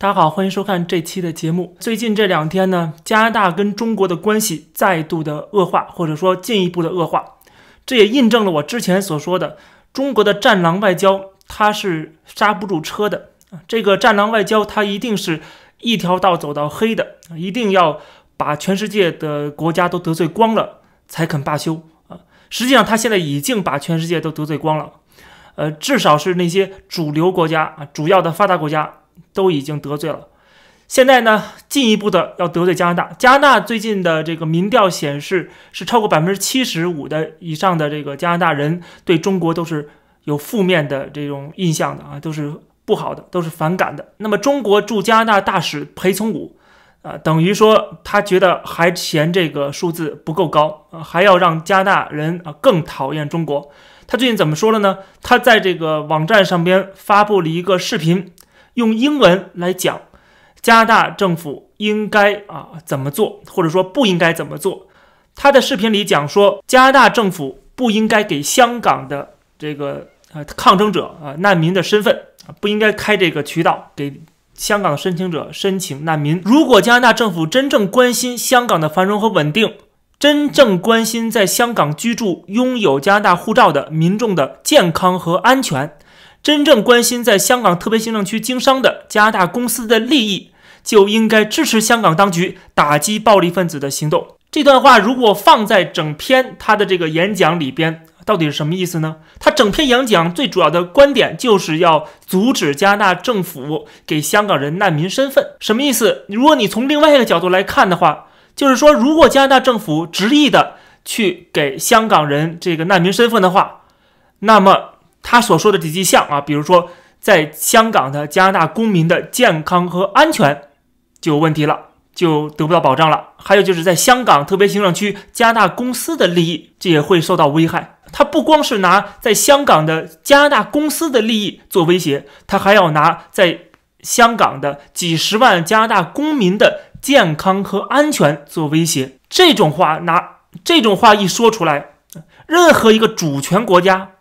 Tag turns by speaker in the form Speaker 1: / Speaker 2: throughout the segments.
Speaker 1: 大家好，欢迎收看这期的节目。最近这两天呢，加拿大跟中国的关系再度的恶化，或者说进一步的恶化，这也印证了我之前所说的，中国的战狼外交它是刹不住车的啊。这个战狼外交它一定是一条道走到黑的，一定要把全世界的国家都得罪光了才肯罢休啊。实际上，他现在已经把全世界都得罪光了，呃，至少是那些主流国家啊，主要的发达国家。都已经得罪了，现在呢，进一步的要得罪加拿大。加拿大最近的这个民调显示，是超过百分之七十五的以上的这个加拿大人对中国都是有负面的这种印象的啊，都是不好的，都是反感的。那么，中国驻加拿大大使裴从武啊，等于说他觉得还嫌这个数字不够高啊，还要让加拿大人啊更讨厌中国。他最近怎么说了呢？他在这个网站上边发布了一个视频。用英文来讲，加拿大政府应该啊怎么做，或者说不应该怎么做？他的视频里讲说，加拿大政府不应该给香港的这个呃抗争者啊难民的身份，不应该开这个渠道给香港申请者申请难民。如果加拿大政府真正关心香港的繁荣和稳定，真正关心在香港居住、拥有加拿大护照的民众的健康和安全。真正关心在香港特别行政区经商的加拿大公司的利益，就应该支持香港当局打击暴力分子的行动。这段话如果放在整篇他的这个演讲里边，到底是什么意思呢？他整篇演讲最主要的观点就是要阻止加拿大政府给香港人难民身份。什么意思？如果你从另外一个角度来看的话，就是说，如果加拿大政府执意的去给香港人这个难民身份的话，那么。他所说的这几项啊，比如说在香港的加拿大公民的健康和安全就有问题了，就得不到保障了。还有就是在香港特别行政区加拿大公司的利益，这也会受到危害。他不光是拿在香港的加拿大公司的利益做威胁，他还要拿在香港的几十万加拿大公民的健康和安全做威胁。这种话拿这种话一说出来，任何一个主权国家。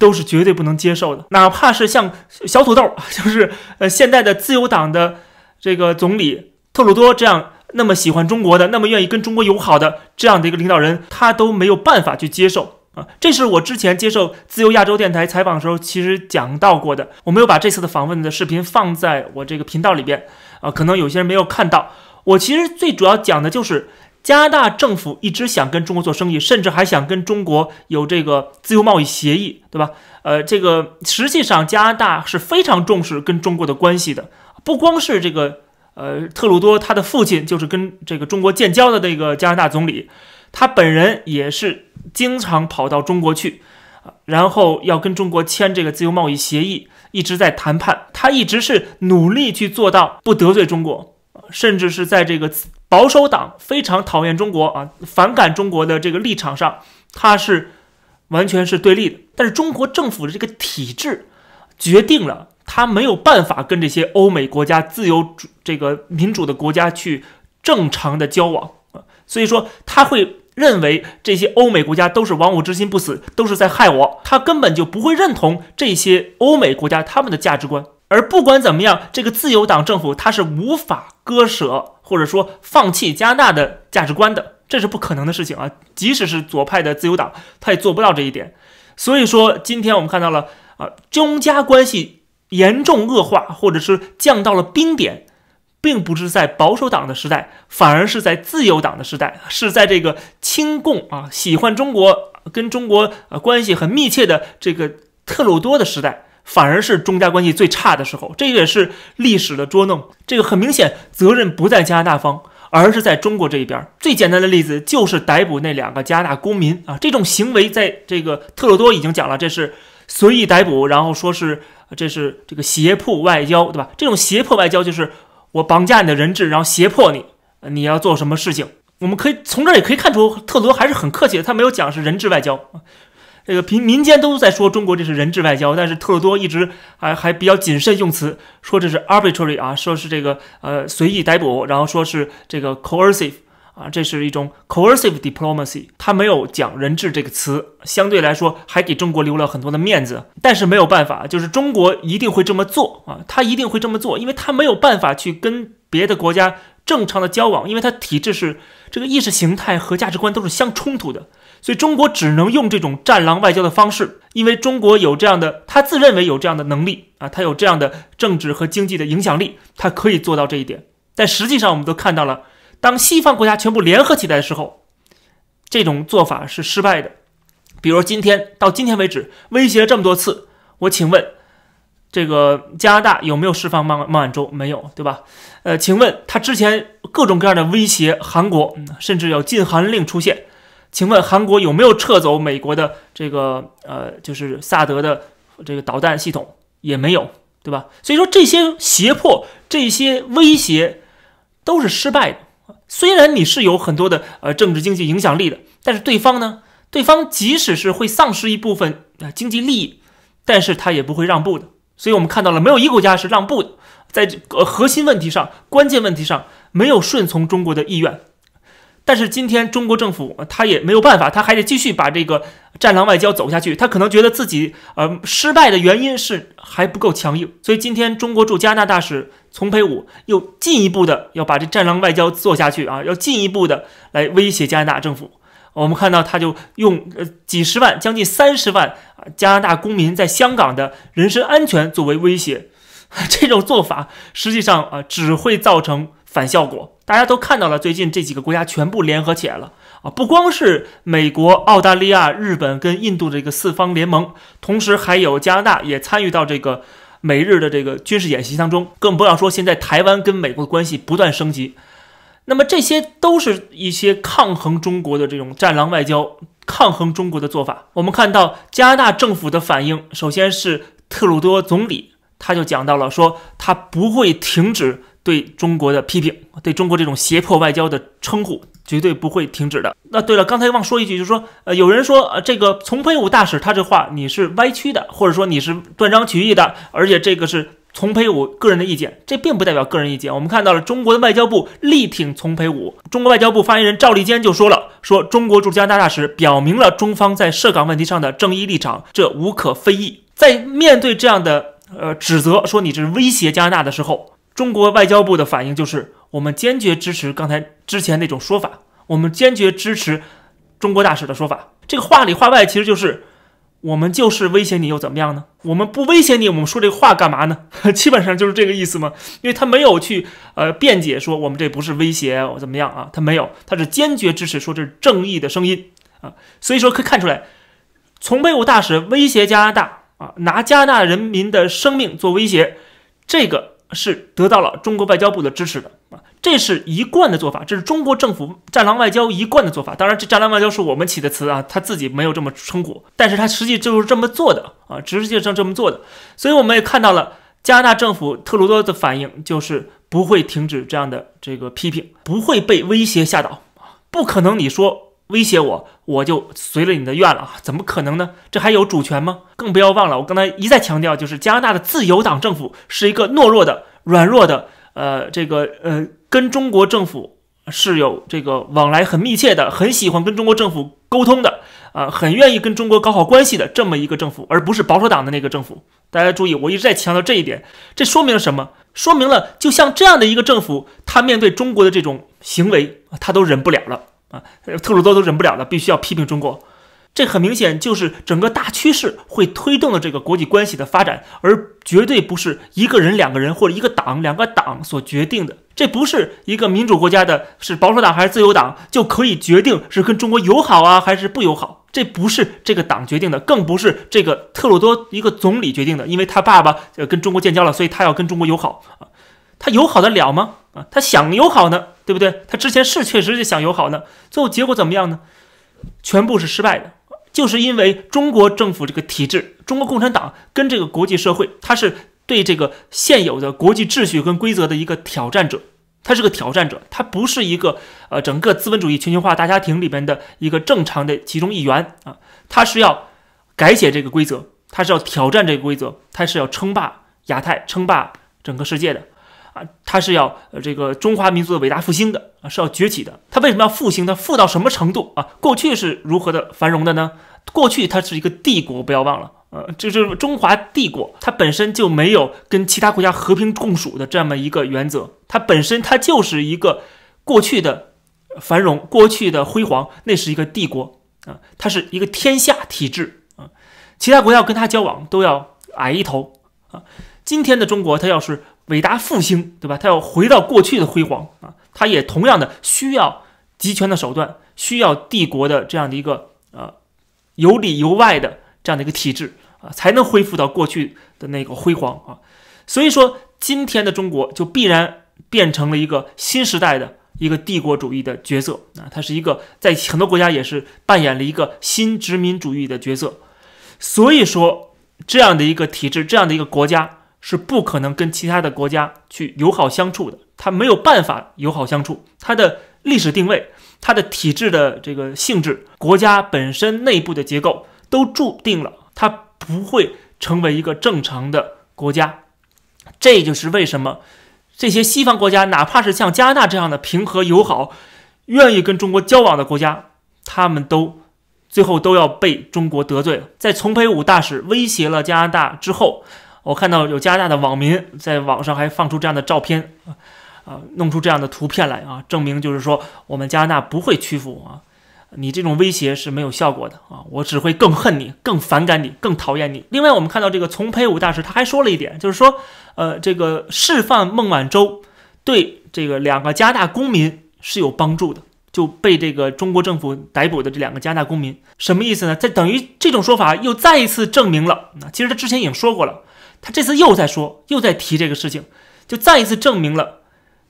Speaker 1: 都是绝对不能接受的，哪怕是像小土豆，就是呃现在的自由党的这个总理特鲁多这样那么喜欢中国的，那么愿意跟中国友好的这样的一个领导人，他都没有办法去接受啊。这是我之前接受自由亚洲电台采访的时候，其实讲到过的。我没有把这次的访问的视频放在我这个频道里边啊，可能有些人没有看到。我其实最主要讲的就是。加拿大政府一直想跟中国做生意，甚至还想跟中国有这个自由贸易协议，对吧？呃，这个实际上加拿大是非常重视跟中国的关系的。不光是这个，呃，特鲁多他的父亲就是跟这个中国建交的那个加拿大总理，他本人也是经常跑到中国去，然后要跟中国签这个自由贸易协议，一直在谈判。他一直是努力去做到不得罪中国，甚至是在这个。保守党非常讨厌中国啊，反感中国的这个立场上，他是完全是对立的。但是中国政府的这个体制决定了他没有办法跟这些欧美国家、自由主这个民主的国家去正常的交往啊，所以说他会认为这些欧美国家都是亡我之心不死，都是在害我，他根本就不会认同这些欧美国家他们的价值观。而不管怎么样，这个自由党政府他是无法割舍或者说放弃加拿大的价值观的，这是不可能的事情啊！即使是左派的自由党，他也做不到这一点。所以说，今天我们看到了啊，中加关系严重恶化，或者是降到了冰点，并不是在保守党的时代，反而是在自由党的时代，是在这个亲共啊，喜欢中国，跟中国呃关系很密切的这个特鲁多的时代。反而是中加关系最差的时候，这也是历史的捉弄。这个很明显，责任不在加拿大方，而是在中国这一边。最简单的例子就是逮捕那两个加拿大公民啊，这种行为在这个特鲁多已经讲了，这是随意逮捕，然后说是这是这个胁迫外交，对吧？这种胁迫外交就是我绑架你的人质，然后胁迫你，你要做什么事情？我们可以从这儿也可以看出，特鲁多还是很客气的，他没有讲是人质外交这个平民间都在说中国这是人质外交，但是特鲁多一直还还比较谨慎用词，说这是 arbitrary 啊，说是这个呃随意逮捕，然后说是这个 coercive 啊，这是一种 coercive diplomacy，他没有讲人质这个词，相对来说还给中国留了很多的面子。但是没有办法，就是中国一定会这么做啊，他一定会这么做，因为他没有办法去跟别的国家正常的交往，因为他体制是这个意识形态和价值观都是相冲突的，所以中国只能用这种战狼外交的方式，因为中国有这样的，他自认为有这样的能力啊，他有这样的政治和经济的影响力，他可以做到这一点。但实际上，我们都看到了。当西方国家全部联合起来的时候，这种做法是失败的。比如今天到今天为止，威胁了这么多次，我请问，这个加拿大有没有释放孟孟晚舟？没有，对吧？呃，请问他之前各种各样的威胁韩国，甚至有禁韩令出现，请问韩国有没有撤走美国的这个呃，就是萨德的这个导弹系统？也没有，对吧？所以说这些胁迫、这些威胁都是失败的。虽然你是有很多的呃政治经济影响力的，但是对方呢？对方即使是会丧失一部分呃经济利益，但是他也不会让步的。所以我们看到了，没有一个国家是让步的，在这个核心问题上、关键问题上没有顺从中国的意愿。但是今天中国政府他也没有办法，他还得继续把这个战狼外交走下去。他可能觉得自己呃失败的原因是还不够强硬，所以今天中国驻加拿大大使丛培武又进一步的要把这战狼外交做下去啊，要进一步的来威胁加拿大政府。我们看到他就用呃几十万、将近三十万啊加拿大公民在香港的人身安全作为威胁，这种做法实际上啊只会造成。反效果，大家都看到了。最近这几个国家全部联合起来了啊！不光是美国、澳大利亚、日本跟印度的这个四方联盟，同时还有加拿大也参与到这个美日的这个军事演习当中。更不要说现在台湾跟美国的关系不断升级。那么这些都是一些抗衡中国的这种战狼外交、抗衡中国的做法。我们看到加拿大政府的反应，首先是特鲁多总理，他就讲到了说他不会停止。对中国的批评，对中国这种胁迫外交的称呼，绝对不会停止的。那对了，刚才忘说一句，就是说，呃，有人说，呃，这个丛培武大使他这话你是歪曲的，或者说你是断章取义的，而且这个是丛培武个人的意见，这并不代表个人意见。我们看到了中国的外交部力挺丛培武，中国外交部发言人赵立坚就说了，说中国驻加拿大大使表明了中方在涉港问题上的正义立场，这无可非议。在面对这样的呃指责，说你这是威胁加拿大的时候。中国外交部的反应就是，我们坚决支持刚才之前那种说法，我们坚决支持中国大使的说法。这个话里话外其实就是，我们就是威胁你又怎么样呢？我们不威胁你，我们说这个话干嘛呢？基本上就是这个意思嘛。因为他没有去呃辩解说我们这不是威胁我怎么样啊，他没有，他是坚决支持说这是正义的声音啊。所以说可以看出来，从北武大使威胁加拿大啊，拿加拿大人民的生命做威胁，这个。是得到了中国外交部的支持的啊，这是一贯的做法，这是中国政府战狼外交一贯的做法。当然，这战狼外交是我们起的词啊，他自己没有这么称呼，但是他实际就是这么做的啊，实际上这么做的。所以我们也看到了加拿大政府特鲁多的反应，就是不会停止这样的这个批评，不会被威胁吓倒不可能。你说。威胁我，我就随了你的愿了啊？怎么可能呢？这还有主权吗？更不要忘了，我刚才一再强调，就是加拿大的自由党政府是一个懦弱的、软弱的，呃，这个呃，跟中国政府是有这个往来很密切的，很喜欢跟中国政府沟通的，啊，很愿意跟中国搞好关系的这么一个政府，而不是保守党的那个政府。大家注意，我一直在强调这一点，这说明了什么？说明了，就像这样的一个政府，他面对中国的这种行为，他都忍不了了。啊，特鲁多都忍不了了，必须要批评中国。这很明显就是整个大趋势会推动的这个国际关系的发展，而绝对不是一个人、两个人或者一个党、两个党所决定的。这不是一个民主国家的，是保守党还是自由党就可以决定是跟中国友好啊还是不友好？这不是这个党决定的，更不是这个特鲁多一个总理决定的，因为他爸爸呃跟中国建交了，所以他要跟中国友好啊。他友好的了吗？啊，他想友好呢，对不对？他之前是确实是想友好呢，最后结果怎么样呢？全部是失败的，就是因为中国政府这个体制，中国共产党跟这个国际社会，它是对这个现有的国际秩序跟规则的一个挑战者，它是个挑战者，它不是一个呃整个资本主义全球化大家庭里边的一个正常的其中一员啊，它是要改写这个规则，它是要挑战这个规则，它是要称霸亚太，称霸整个世界的。啊，他是要呃这个中华民族的伟大复兴的啊，是要崛起的。他为什么要复兴？他富到什么程度啊？过去是如何的繁荣的呢？过去它是一个帝国，不要忘了，呃，就是中华帝国，它本身就没有跟其他国家和平共处的这么一个原则，它本身它就是一个过去的繁荣，过去的辉煌，那是一个帝国啊，它是一个天下体制啊，其他国家要跟它交往都要矮一头啊。今天的中国，它要是伟大复兴，对吧？它要回到过去的辉煌啊，它也同样的需要集权的手段，需要帝国的这样的一个呃。由里由外的这样的一个体制啊，才能恢复到过去的那个辉煌啊。所以说，今天的中国就必然变成了一个新时代的一个帝国主义的角色啊。它是一个在很多国家也是扮演了一个新殖民主义的角色。所以说，这样的一个体制，这样的一个国家是不可能跟其他的国家去友好相处的。它没有办法友好相处，它的历史定位。它的体制的这个性质，国家本身内部的结构都注定了它不会成为一个正常的国家。这就是为什么这些西方国家，哪怕是像加拿大这样的平和友好、愿意跟中国交往的国家，他们都最后都要被中国得罪了。在丛培武大使威胁了加拿大之后，我看到有加拿大的网民在网上还放出这样的照片啊。啊，弄出这样的图片来啊，证明就是说我们加拿大不会屈服啊，你这种威胁是没有效果的啊，我只会更恨你、更反感你、更讨厌你。另外，我们看到这个丛培武大使他还说了一点，就是说，呃，这个释放孟晚舟对这个两个加拿大公民是有帮助的，就被这个中国政府逮捕的这两个加拿大公民，什么意思呢？这等于这种说法又再一次证明了，那其实他之前已经说过了，他这次又在说，又在提这个事情，就再一次证明了。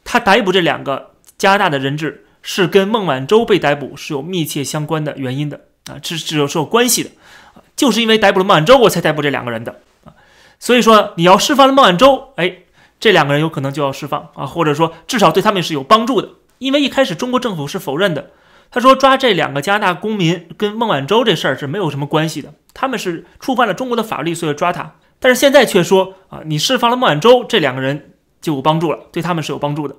Speaker 1: 他逮捕这两个加拿大的人质，是跟孟晚舟被逮捕是有密切相关的原因的啊，这是有是有关系的啊，就是因为逮捕了孟晚舟，我才逮捕这两个人的啊，所以说你要释放了孟晚舟，哎，这两个人有可能就要释放啊，或者说至少对他们是有帮助的，因为一开始中国政府是否认的，他说抓这两个加拿大公民跟孟晚舟这事儿是没有什么关系的，他们是触犯了中国的法律，所以抓他，但是现在却说啊，你释放了孟晚舟，这两个人。就有帮助了，对他们是有帮助的，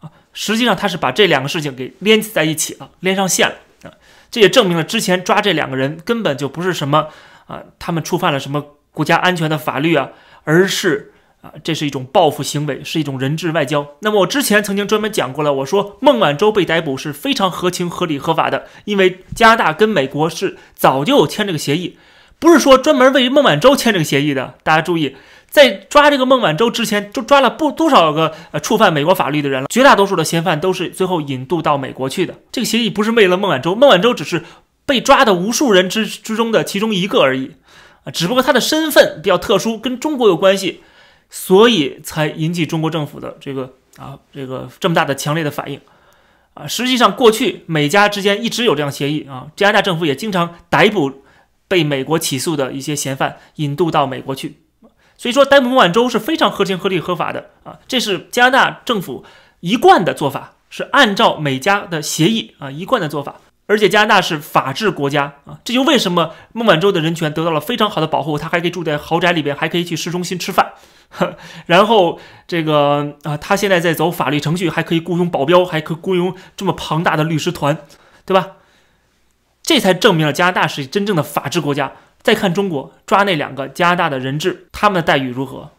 Speaker 1: 啊，实际上他是把这两个事情给连在一起了，连上线了，啊，这也证明了之前抓这两个人根本就不是什么啊，他们触犯了什么国家安全的法律啊，而是啊，这是一种报复行为，是一种人质外交。那么我之前曾经专门讲过了，我说孟晚舟被逮捕是非常合情合理合法的，因为加拿大跟美国是早就签这个协议，不是说专门为孟晚舟签这个协议的，大家注意。在抓这个孟晚舟之前，就抓了不多少个呃触犯美国法律的人了。绝大多数的嫌犯都是最后引渡到美国去的。这个协议不是为了孟晚舟，孟晚舟只是被抓的无数人之之中的其中一个而已啊。只不过他的身份比较特殊，跟中国有关系，所以才引起中国政府的这个啊这个这么大的强烈的反应啊。实际上，过去美加之间一直有这样协议啊。加拿大政府也经常逮捕被美国起诉的一些嫌犯，引渡到美国去。所以说，逮捕孟晚舟是非常合情合理合法的啊，这是加拿大政府一贯的做法，是按照美加的协议啊一贯的做法。而且加拿大是法治国家啊，这就为什么孟晚舟的人权得到了非常好的保护，他还可以住在豪宅里边，还可以去市中心吃饭。呵 然后这个啊，他现在在走法律程序，还可以雇佣保镖，还可雇佣这么庞大的律师团，对吧？这才证明了加拿大是真正的法治国家。再看中国抓那两个加拿大的人质，他们的待遇如何？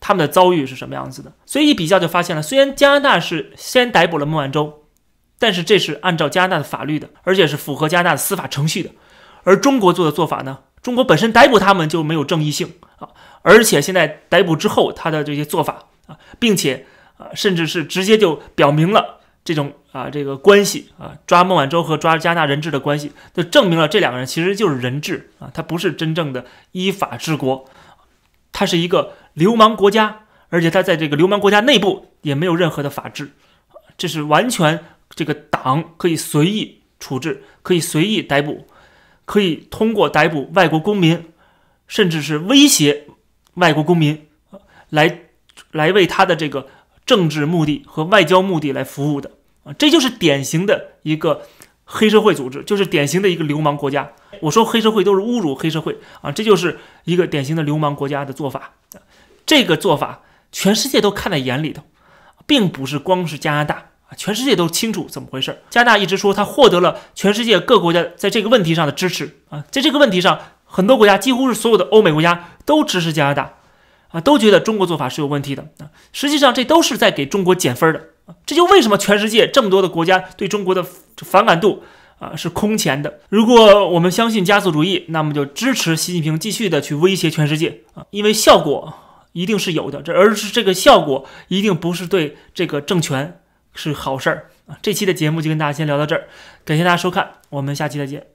Speaker 1: 他们的遭遇是什么样子的？所以一比较就发现了，虽然加拿大是先逮捕了孟晚舟，但是这是按照加拿大的法律的，而且是符合加拿大的司法程序的。而中国做的做法呢？中国本身逮捕他们就没有正义性啊，而且现在逮捕之后，他的这些做法啊，并且啊，甚至是直接就表明了。这种啊，这个关系啊，抓孟晚舟和抓加拿大人质的关系，就证明了这两个人其实就是人质啊，他不是真正的依法治国，他是一个流氓国家，而且他在这个流氓国家内部也没有任何的法治，这是完全这个党可以随意处置，可以随意逮捕，可以通过逮捕外国公民，甚至是威胁外国公民，来来为他的这个。政治目的和外交目的来服务的啊，这就是典型的一个黑社会组织，就是典型的一个流氓国家。我说黑社会都是侮辱黑社会啊，这就是一个典型的流氓国家的做法。这个做法全世界都看在眼里头并不是光是加拿大啊，全世界都清楚怎么回事。加拿大一直说他获得了全世界各国家在这个问题上的支持啊，在这个问题上，很多国家几乎是所有的欧美国家都支持加拿大啊，都觉得中国做法是有问题的啊。实际上，这都是在给中国减分的。这就为什么全世界这么多的国家对中国的反感度。啊，是空前的。如果我们相信加速主义，那么就支持习近平继续的去威胁全世界啊，因为效果一定是有的。这而是这个效果一定不是对这个政权是好事儿啊。这期的节目就跟大家先聊到这儿，感谢大家收看，我们下期再见。